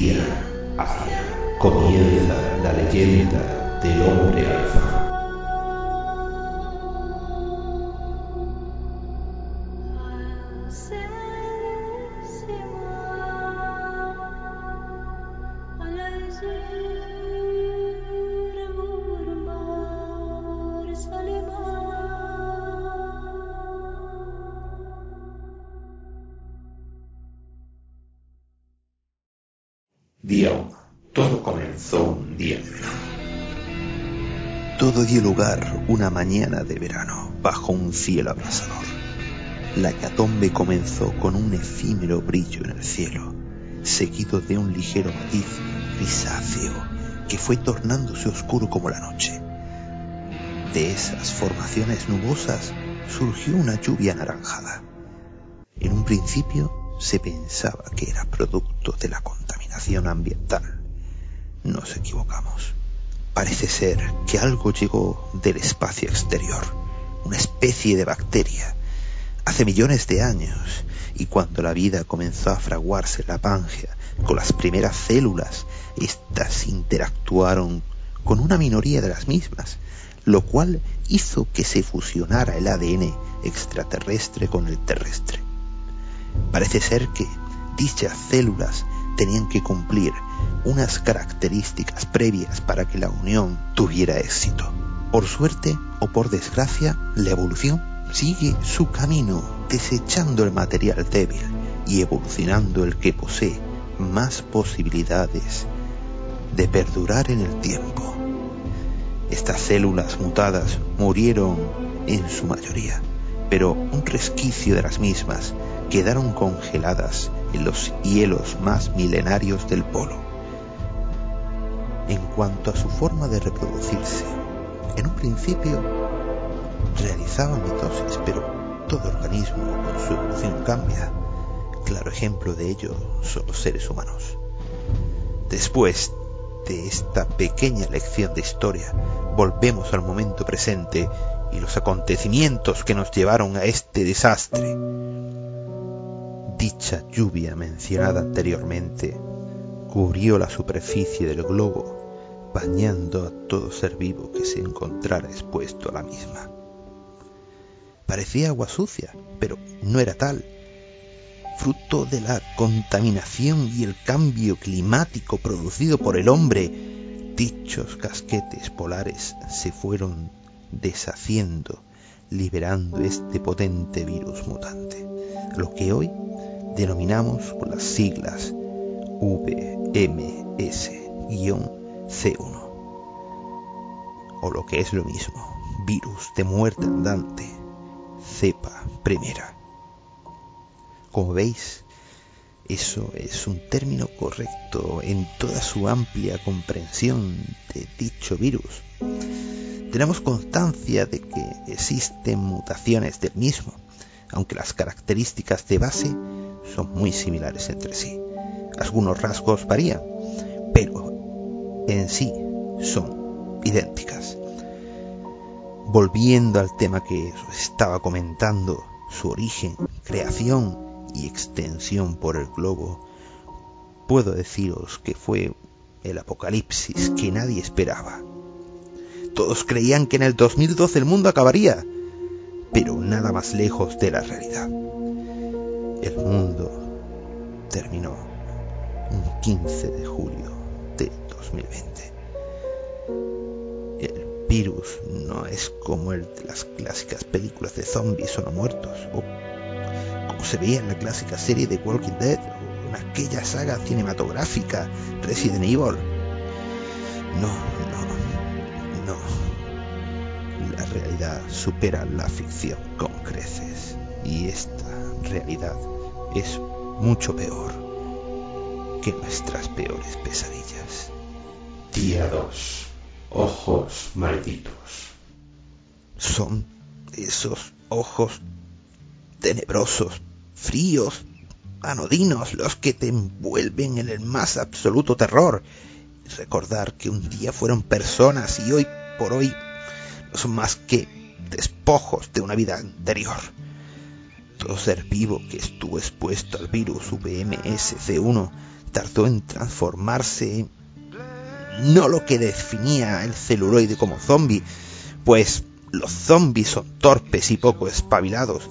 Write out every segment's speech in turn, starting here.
Día comienza la leyenda del hombre alfa. Día 1. Todo comenzó un día de verano. Todo dio lugar una mañana de verano, bajo un cielo abrasador. La hecatombe comenzó con un efímero brillo en el cielo, seguido de un ligero matiz grisáceo que fue tornándose oscuro como la noche. De esas formaciones nubosas surgió una lluvia anaranjada. En un principio se pensaba que era producto de la contaminación ambiental. Nos equivocamos. Parece ser que algo llegó del espacio exterior, una especie de bacteria, hace millones de años, y cuando la vida comenzó a fraguarse en la Pangea con las primeras células, éstas interactuaron con una minoría de las mismas, lo cual hizo que se fusionara el ADN extraterrestre con el terrestre. Parece ser que dichas células tenían que cumplir unas características previas para que la unión tuviera éxito. Por suerte o por desgracia, la evolución sigue su camino, desechando el material débil y evolucionando el que posee más posibilidades de perdurar en el tiempo. Estas células mutadas murieron en su mayoría, pero un resquicio de las mismas quedaron congeladas en los hielos más milenarios del polo. En cuanto a su forma de reproducirse, en un principio realizaba mitosis, pero todo organismo con su evolución cambia. Claro ejemplo de ello son los seres humanos. Después de esta pequeña lección de historia, volvemos al momento presente y los acontecimientos que nos llevaron a este desastre. Dicha lluvia mencionada anteriormente cubrió la superficie del globo, bañando a todo ser vivo que se encontrara expuesto a la misma. Parecía agua sucia, pero no era tal. Fruto de la contaminación y el cambio climático producido por el hombre, dichos casquetes polares se fueron deshaciendo, liberando este potente virus mutante, lo que hoy denominamos con las siglas VMS-C1, o lo que es lo mismo, virus de muerte andante, cepa primera. Como veis, eso es un término correcto en toda su amplia comprensión de dicho virus. Tenemos constancia de que existen mutaciones del mismo, aunque las características de base son muy similares entre sí. Algunos rasgos varían, pero en sí son idénticas. Volviendo al tema que estaba comentando, su origen, creación y extensión por el globo, puedo deciros que fue el apocalipsis que nadie esperaba. Todos creían que en el 2012 el mundo acabaría, pero nada más lejos de la realidad. El mundo terminó un 15 de julio de 2020. El virus no es como el de las clásicas películas de zombies o no muertos, o como se veía en la clásica serie de Walking Dead, o en aquella saga cinematográfica Resident Evil. No, no, no. La realidad supera la ficción con creces. Y esta realidad es mucho peor que nuestras peores pesadillas. Día 2. Ojos malditos. Son esos ojos tenebrosos, fríos, anodinos, los que te envuelven en el más absoluto terror. Recordar que un día fueron personas y hoy por hoy no son más que despojos de una vida anterior. Ser vivo que estuvo expuesto al virus VMSC1 tardó en transformarse en no lo que definía el celuloide como zombie, pues los zombies son torpes y poco espabilados,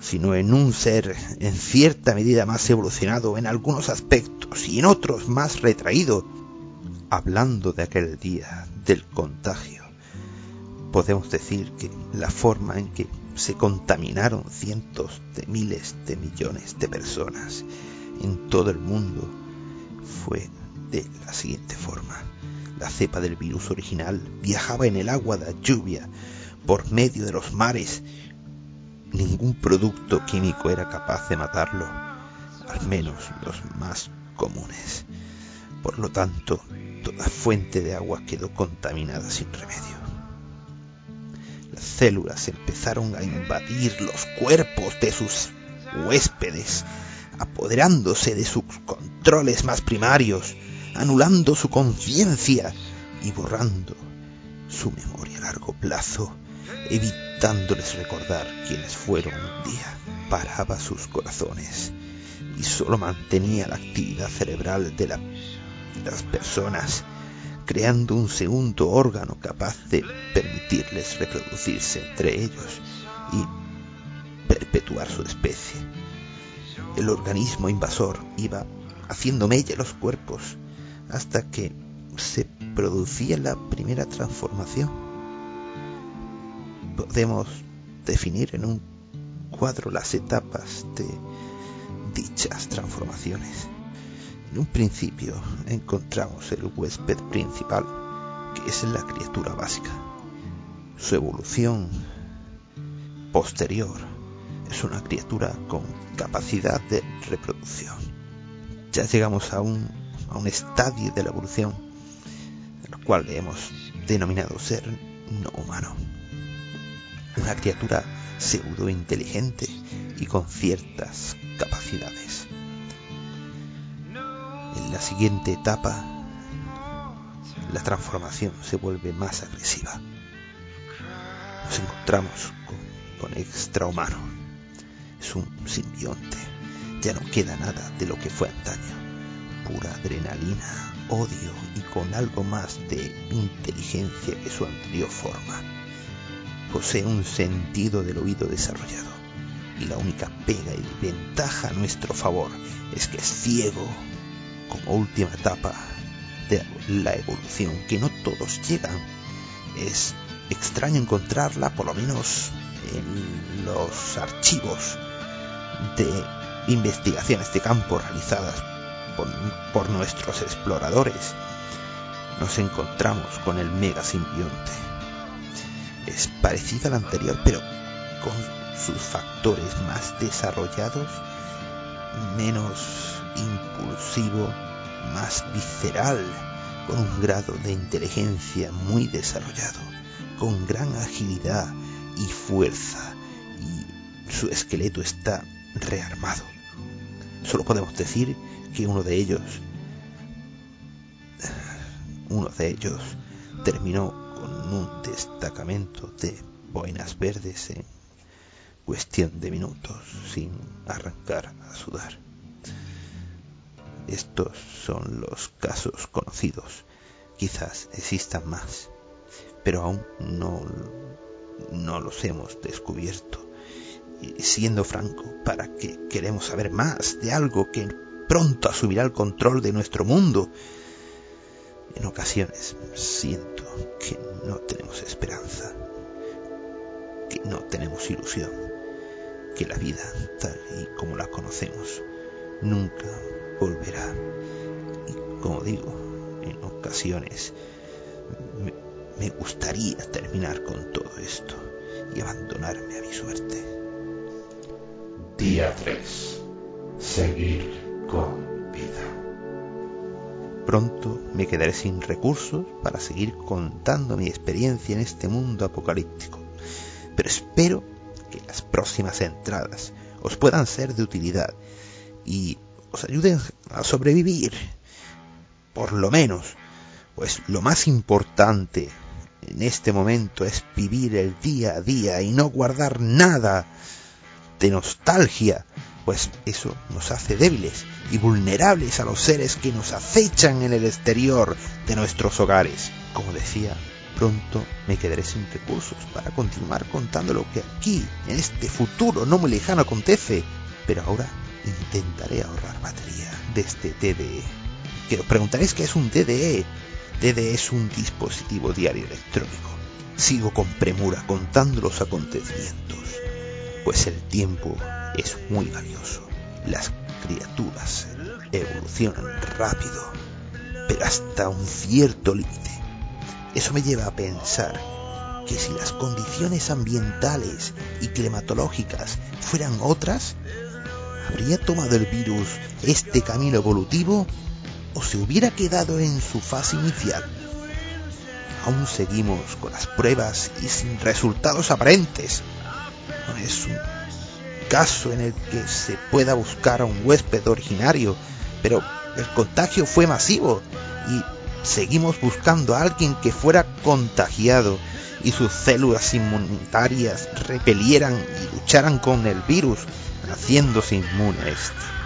sino en un ser en cierta medida más evolucionado en algunos aspectos y en otros más retraído. Hablando de aquel día del contagio, podemos decir que la forma en que se contaminaron cientos de miles de millones de personas en todo el mundo fue de la siguiente forma. La cepa del virus original viajaba en el agua de lluvia por medio de los mares. Ningún producto químico era capaz de matarlo, al menos los más comunes. Por lo tanto, toda fuente de agua quedó contaminada sin remedio. Las células empezaron a invadir los cuerpos de sus huéspedes, apoderándose de sus controles más primarios, anulando su conciencia y borrando su memoria a largo plazo, evitándoles recordar quiénes fueron un día. Paraba sus corazones y solo mantenía la actividad cerebral de las personas, creando un segundo órgano capaz de permitirles reproducirse entre ellos y perpetuar su especie. El organismo invasor iba haciendo mella los cuerpos hasta que se producía la primera transformación. Podemos definir en un cuadro las etapas de dichas transformaciones. En un principio encontramos el huésped principal, que es la criatura básica. Su evolución posterior es una criatura con capacidad de reproducción. Ya llegamos a un a un estadio de la evolución, el cual hemos denominado ser no humano. Una criatura pseudo inteligente y con ciertas capacidades. En la siguiente etapa, la transformación se vuelve más agresiva. Nos encontramos con, con extrahumano. Es un simbionte. Ya no queda nada de lo que fue antaño pura adrenalina, odio y con algo más de inteligencia que su anterior forma. Posee un sentido del oído desarrollado y la única pega y ventaja a nuestro favor es que es ciego como última etapa de la evolución que no todos llegan. Es extraño encontrarla por lo menos en los archivos de investigaciones de campo realizadas por, nuestros exploradores, nos encontramos con el mega simbionte. Es parecido al anterior, pero con sus factores más desarrollados, menos impulsivo, más visceral, con un grado de inteligencia muy desarrollado, con gran agilidad y fuerza, y su esqueleto está rearmado. Solo podemos decir que uno de ellos, uno de ellos terminó con un destacamento de boinas verdes en cuestión de minutos sin arrancar a sudar. Estos son los casos conocidos. Quizás existan más, pero aún no, no los hemos descubierto. Y siendo franco, ¿para qué queremos saber más de algo que pronto asumirá el control de nuestro mundo? En ocasiones siento que no tenemos esperanza, que no tenemos ilusión, que la vida tal y como la conocemos nunca volverá. Y como digo, en ocasiones me, me gustaría terminar con todo esto y abandonarme a mi suerte. Día 3. Seguir con vida. Pronto me quedaré sin recursos para seguir contando mi experiencia en este mundo apocalíptico, pero espero las próximas entradas os puedan ser de utilidad y os ayuden a sobrevivir, por lo menos, pues lo más importante en este momento es vivir el día a día y no guardar nada de nostalgia, pues eso nos hace débiles y vulnerables a los seres que nos acechan en el exterior de nuestros hogares. Como decía, pronto me quedaré sin recursos para continuar contando lo que aquí, en este futuro no muy lejano acontece, pero ahora intentaré ahorrar batería de este DDE. Que os preguntaréis qué es un DDE. DDE es un dispositivo diario electrónico. Sigo con premura contando los acontecimientos, pues el tiempo es muy valioso. Las criaturas evolucionan rápido, pero hasta un cierto límite. Eso me lleva a pensar que si las condiciones ambientales y climatológicas fueran otras, ¿habría tomado el virus este camino evolutivo o se hubiera quedado en su fase inicial? Aún seguimos con las pruebas y sin resultados aparentes. No es un caso en el que se pueda buscar a un huésped originario, pero el contagio fue masivo y seguimos buscando a alguien que fuera contagiado y sus células inmunitarias repelieran y lucharan con el virus, haciéndose inmune a este.